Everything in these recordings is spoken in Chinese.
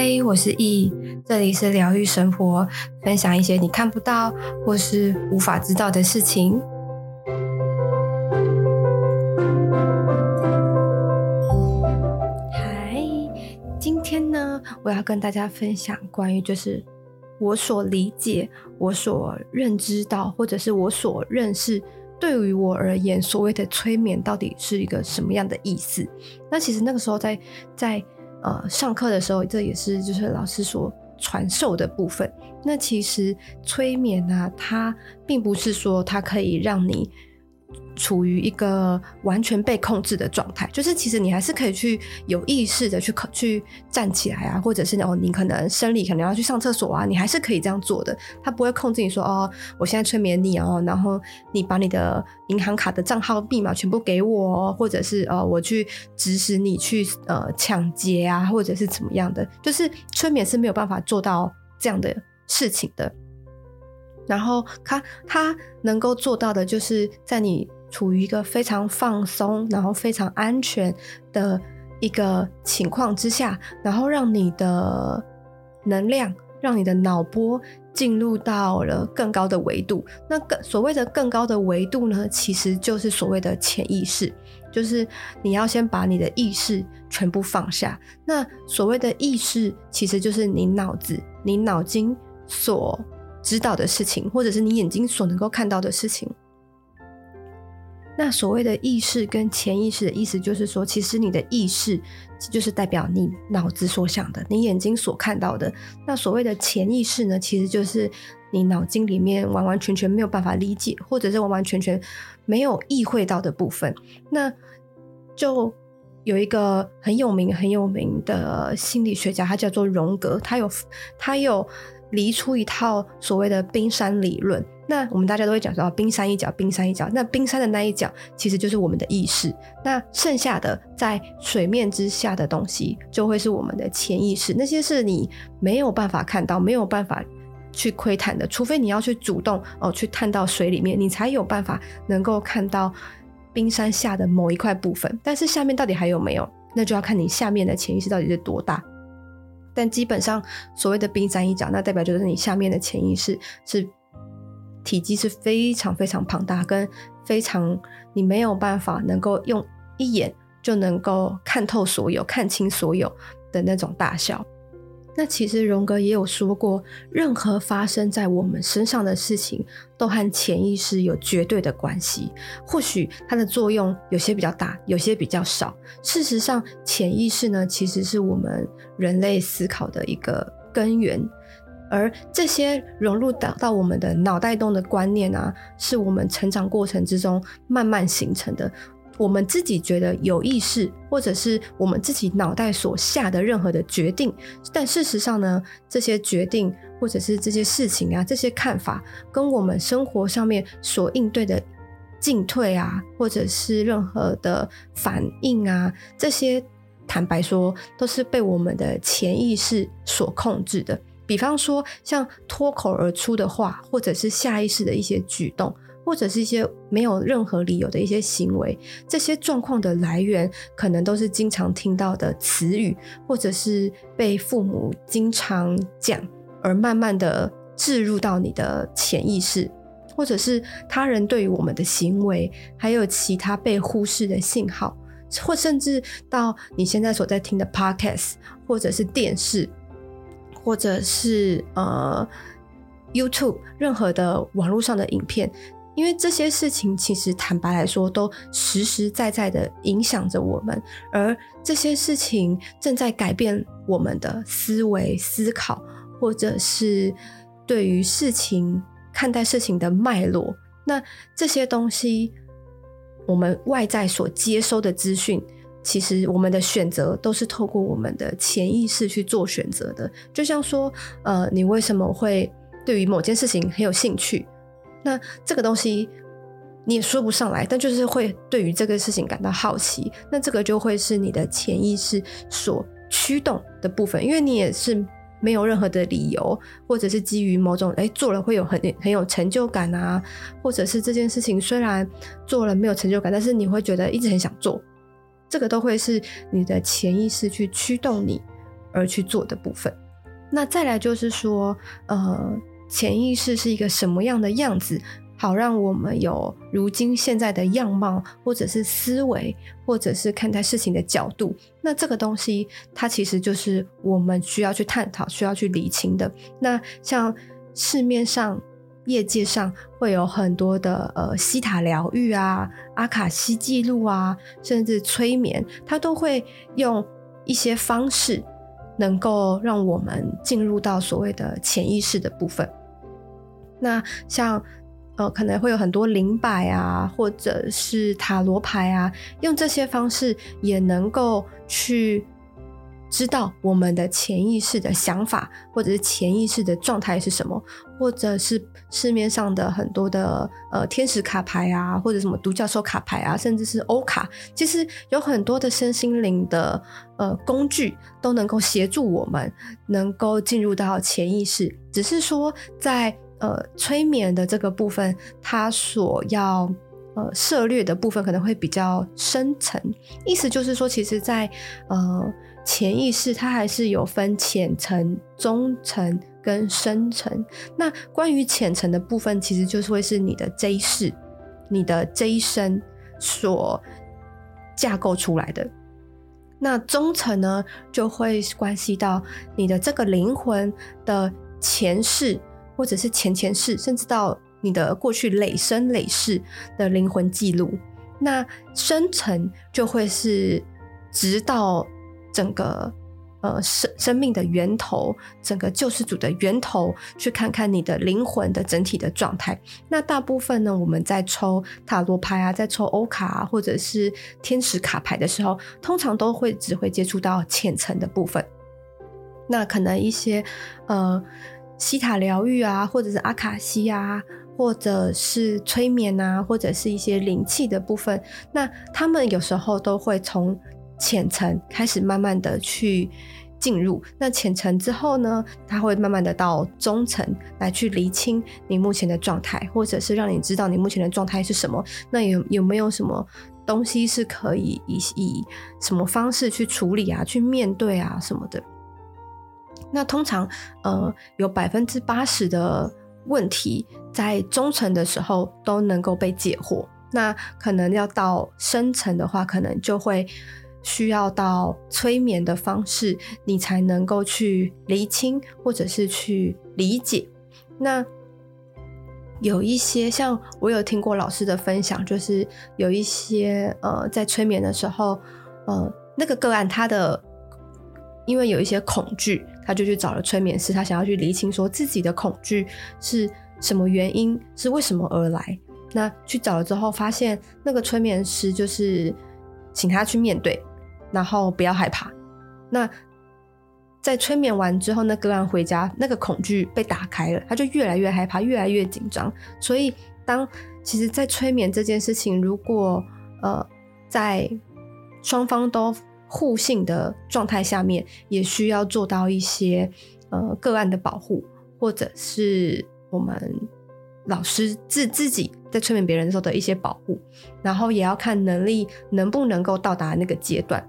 嗨，我是易，这里是疗愈生活，分享一些你看不到或是无法知道的事情。嗨，今天呢，我要跟大家分享关于就是我所理解、我所认知到，或者是我所认识，对于我而言，所谓的催眠到底是一个什么样的意思？那其实那个时候在在。呃，上课的时候，这也是就是老师所传授的部分。那其实催眠呢、啊，它并不是说它可以让你。处于一个完全被控制的状态，就是其实你还是可以去有意识的去去站起来啊，或者是哦，你可能生理可能要去上厕所啊，你还是可以这样做的。他不会控制你说哦，我现在催眠你哦，然后你把你的银行卡的账号密码全部给我，或者是呃，我去指使你去呃抢劫啊，或者是怎么样的，就是催眠是没有办法做到这样的事情的。然后他他能够做到的，就是在你处于一个非常放松，然后非常安全的一个情况之下，然后让你的能量，让你的脑波进入到了更高的维度。那更所谓的更高的维度呢，其实就是所谓的潜意识，就是你要先把你的意识全部放下。那所谓的意识，其实就是你脑子、你脑筋所。知道的事情，或者是你眼睛所能够看到的事情。那所谓的意识跟潜意识的意思，就是说，其实你的意识就是代表你脑子所想的，你眼睛所看到的。那所谓的潜意识呢，其实就是你脑筋里面完完全全没有办法理解，或者是完完全全没有意会到的部分。那就有一个很有名很有名的心理学家，他叫做荣格，他有他有。离出一套所谓的冰山理论，那我们大家都会讲说冰山一角，冰山一角。那冰山的那一角其实就是我们的意识，那剩下的在水面之下的东西就会是我们的潜意识。那些是你没有办法看到、没有办法去窥探的，除非你要去主动哦去探到水里面，你才有办法能够看到冰山下的某一块部分。但是下面到底还有没有？那就要看你下面的潜意识到底是多大。但基本上，所谓的冰山一角，那代表就是你下面的潜意识是体积是非常非常庞大，跟非常你没有办法能够用一眼就能够看透所有、看清所有的那种大小。那其实荣格也有说过，任何发生在我们身上的事情，都和潜意识有绝对的关系。或许它的作用有些比较大，有些比较少。事实上，潜意识呢，其实是我们人类思考的一个根源，而这些融入到到我们的脑袋中的观念啊，是我们成长过程之中慢慢形成的。我们自己觉得有意识，或者是我们自己脑袋所下的任何的决定，但事实上呢，这些决定或者是这些事情啊，这些看法，跟我们生活上面所应对的进退啊，或者是任何的反应啊，这些坦白说，都是被我们的潜意识所控制的。比方说，像脱口而出的话，或者是下意识的一些举动。或者是一些没有任何理由的一些行为，这些状况的来源可能都是经常听到的词语，或者是被父母经常讲，而慢慢的置入到你的潜意识，或者是他人对于我们的行为，还有其他被忽视的信号，或甚至到你现在所在听的 Podcast，或者是电视，或者是呃 YouTube，任何的网络上的影片。因为这些事情其实坦白来说，都实实在在的影响着我们，而这些事情正在改变我们的思维、思考，或者是对于事情看待事情的脉络。那这些东西，我们外在所接收的资讯，其实我们的选择都是透过我们的潜意识去做选择的。就像说，呃，你为什么会对于某件事情很有兴趣？那这个东西你也说不上来，但就是会对于这个事情感到好奇，那这个就会是你的潜意识所驱动的部分，因为你也是没有任何的理由，或者是基于某种诶做了会有很很有成就感啊，或者是这件事情虽然做了没有成就感，但是你会觉得一直很想做，这个都会是你的潜意识去驱动你而去做的部分。那再来就是说，呃，潜意识是一个什么样的样子，好让我们有如今现在的样貌，或者是思维，或者是看待事情的角度。那这个东西，它其实就是我们需要去探讨、需要去理清的。那像市面上、业界上会有很多的呃西塔疗愈啊、阿卡西记录啊，甚至催眠，它都会用一些方式。能够让我们进入到所谓的潜意识的部分。那像呃，可能会有很多灵摆啊，或者是塔罗牌啊，用这些方式也能够去。知道我们的潜意识的想法，或者是潜意识的状态是什么，或者是市面上的很多的呃天使卡牌啊，或者什么独角兽卡牌啊，甚至是欧卡，其实有很多的身心灵的呃工具都能够协助我们能够进入到潜意识。只是说在呃催眠的这个部分，它所要呃涉猎的部分可能会比较深层。意思就是说，其实在，在呃。潜意识它还是有分浅层、中层跟深层。那关于浅层的部分，其实就是会是你的这一世、你的这一生所架构出来的。那中层呢，就会关系到你的这个灵魂的前世，或者是前前世，甚至到你的过去累生累世的灵魂记录。那深层就会是直到。整个呃生生命的源头，整个救世主的源头，去看看你的灵魂的整体的状态。那大部分呢，我们在抽塔罗牌啊，在抽欧卡啊，或者是天使卡牌的时候，通常都会只会接触到浅层的部分。那可能一些呃西塔疗愈啊，或者是阿卡西啊，或者是催眠啊，或者是一些灵气的部分，那他们有时候都会从。浅层开始慢慢的去进入，那浅层之后呢，他会慢慢的到中层来去厘清你目前的状态，或者是让你知道你目前的状态是什么。那有有没有什么东西是可以以以什么方式去处理啊，去面对啊什么的？那通常呃有百分之八十的问题在中层的时候都能够被解惑，那可能要到深层的话，可能就会。需要到催眠的方式，你才能够去厘清，或者是去理解。那有一些像我有听过老师的分享，就是有一些呃，在催眠的时候，呃，那个个案他的因为有一些恐惧，他就去找了催眠师，他想要去厘清说自己的恐惧是什么原因，是为什么而来。那去找了之后，发现那个催眠师就是请他去面对。然后不要害怕。那在催眠完之后，那个案回家，那个恐惧被打开了，他就越来越害怕，越来越紧张。所以，当其实，在催眠这件事情，如果呃在双方都互信的状态下面，也需要做到一些呃个案的保护，或者是我们老师自自己在催眠别人的时候的一些保护，然后也要看能力能不能够到达那个阶段。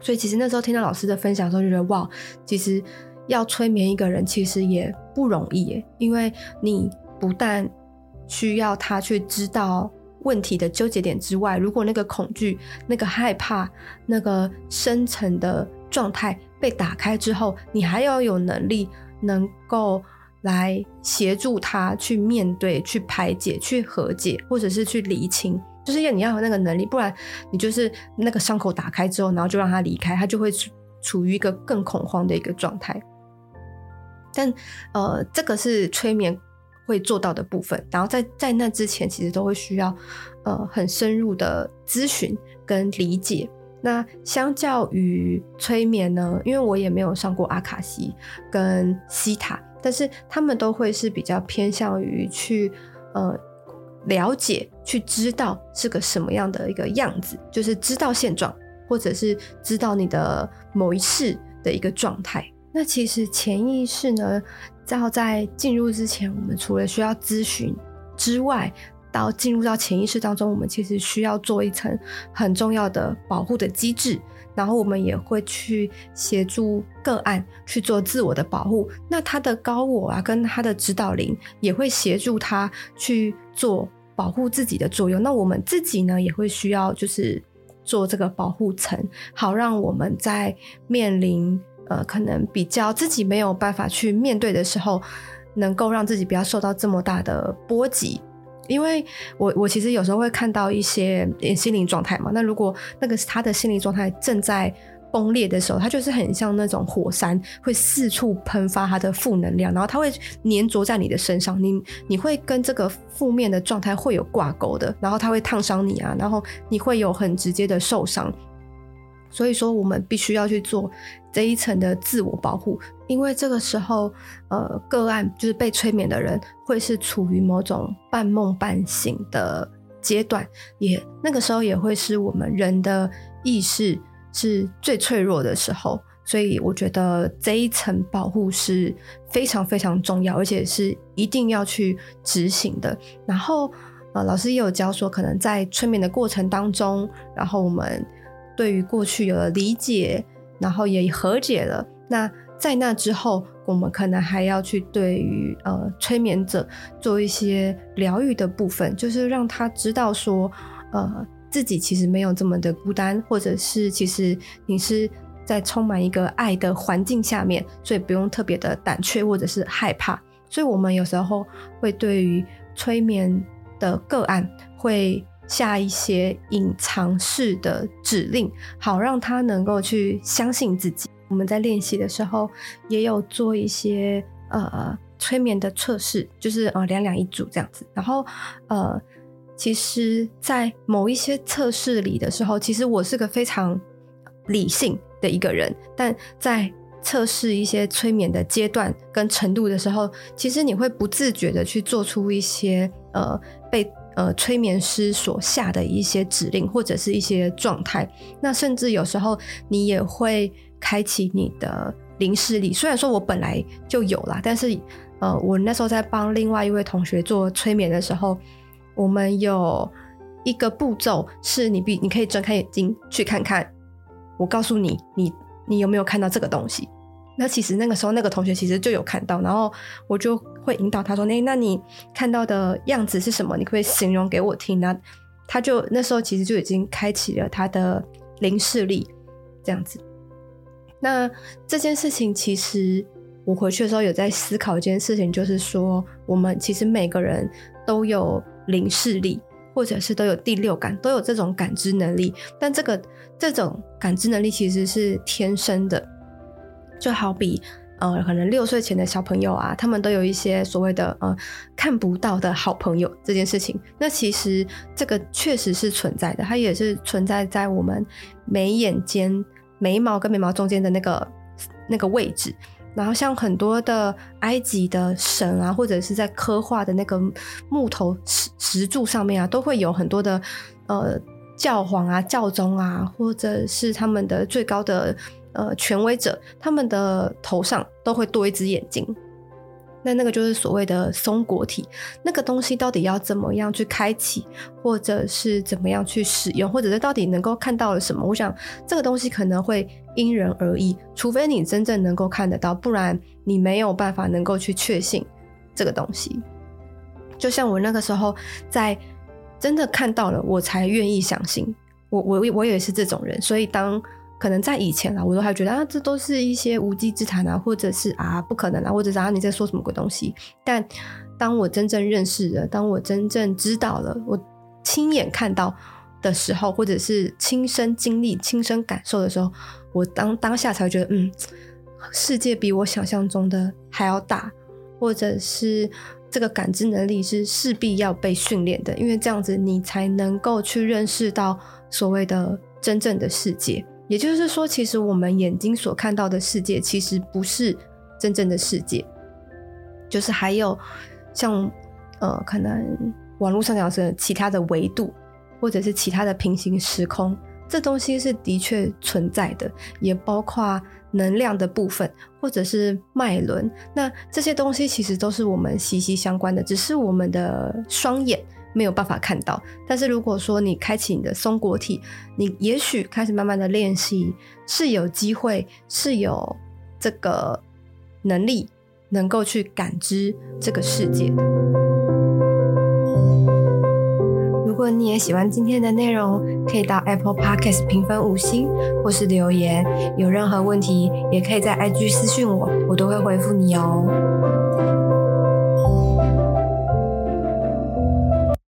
所以其实那时候听到老师的分享的时候，就觉得哇，其实要催眠一个人其实也不容易耶，因为你不但需要他去知道问题的纠结点之外，如果那个恐惧、那个害怕、那个深层的状态被打开之后，你还要有能力能够来协助他去面对、去排解、去和解，或者是去理清。就是要你要有那个能力，不然你就是那个伤口打开之后，然后就让他离开，他就会处处于一个更恐慌的一个状态。但呃，这个是催眠会做到的部分。然后在在那之前，其实都会需要呃很深入的咨询跟理解。那相较于催眠呢，因为我也没有上过阿卡西跟西塔，但是他们都会是比较偏向于去呃。了解，去知道是个什么样的一个样子，就是知道现状，或者是知道你的某一世的一个状态。那其实潜意识呢，要在进入之前，我们除了需要咨询之外，到进入到潜意识当中，我们其实需要做一层很重要的保护的机制，然后我们也会去协助个案去做自我的保护。那他的高我啊，跟他的指导灵也会协助他去做保护自己的作用。那我们自己呢，也会需要就是做这个保护层，好让我们在面临呃可能比较自己没有办法去面对的时候，能够让自己不要受到这么大的波及。因为我我其实有时候会看到一些心灵状态嘛，那如果那个他的心理状态正在崩裂的时候，他就是很像那种火山，会四处喷发他的负能量，然后他会粘着在你的身上，你你会跟这个负面的状态会有挂钩的，然后他会烫伤你啊，然后你会有很直接的受伤。所以说，我们必须要去做这一层的自我保护，因为这个时候，呃，个案就是被催眠的人会是处于某种半梦半醒的阶段，也那个时候也会是我们人的意识是最脆弱的时候，所以我觉得这一层保护是非常非常重要，而且是一定要去执行的。然后，呃，老师也有教说，可能在催眠的过程当中，然后我们。对于过去有了理解，然后也和解了。那在那之后，我们可能还要去对于呃催眠者做一些疗愈的部分，就是让他知道说，呃自己其实没有这么的孤单，或者是其实你是在充满一个爱的环境下面，所以不用特别的胆怯或者是害怕。所以我们有时候会对于催眠的个案会。下一些隐藏式的指令，好让他能够去相信自己。我们在练习的时候，也有做一些呃催眠的测试，就是呃两两一组这样子。然后呃，其实，在某一些测试里的时候，其实我是个非常理性的一个人，但在测试一些催眠的阶段跟程度的时候，其实你会不自觉的去做出一些呃被。呃，催眠师所下的一些指令或者是一些状态，那甚至有时候你也会开启你的灵视力。虽然说我本来就有啦，但是呃，我那时候在帮另外一位同学做催眠的时候，我们有一个步骤是你必你可以睁开眼睛去看看，我告诉你，你你有没有看到这个东西？那其实那个时候那个同学其实就有看到，然后我就会引导他说：“那那你看到的样子是什么？你可以形容给我听。”那他就那时候其实就已经开启了他的灵视力，这样子。那这件事情其实我回去的时候有在思考一件事情，就是说我们其实每个人都有灵视力，或者是都有第六感，都有这种感知能力。但这个这种感知能力其实是天生的。就好比，呃，可能六岁前的小朋友啊，他们都有一些所谓的呃看不到的好朋友这件事情。那其实这个确实是存在的，它也是存在在我们眉眼间眉毛跟眉毛中间的那个那个位置。然后像很多的埃及的神啊，或者是在刻画的那个木头石石柱上面啊，都会有很多的呃教皇啊、教宗啊，或者是他们的最高的。呃，权威者他们的头上都会多一只眼睛，那那个就是所谓的松果体。那个东西到底要怎么样去开启，或者是怎么样去使用，或者是到底能够看到了什么？我想这个东西可能会因人而异，除非你真正能够看得到，不然你没有办法能够去确信这个东西。就像我那个时候在真的看到了，我才愿意相信。我我我也是这种人，所以当。可能在以前啊，我都还觉得啊，这都是一些无稽之谈啊，或者是啊不可能啊，或者是啊你在说什么鬼东西。但当我真正认识了，当我真正知道了，我亲眼看到的时候，或者是亲身经历、亲身感受的时候，我当当下才会觉得，嗯，世界比我想象中的还要大，或者是这个感知能力是势必要被训练的，因为这样子你才能够去认识到所谓的真正的世界。也就是说，其实我们眼睛所看到的世界，其实不是真正的世界，就是还有像呃，可能网络上讲的其他的维度，或者是其他的平行时空，这东西是的确存在的，也包括能量的部分，或者是脉轮。那这些东西其实都是我们息息相关的，只是我们的双眼没有办法看到。但是如果说你开启你的松果体，你也许开始慢慢的练习，是有机会，是有这个能力，能够去感知这个世界的。如果你也喜欢今天的内容，可以到 Apple Podcast 评分五星，或是留言。有任何问题，也可以在 IG 私讯我，我都会回复你哦。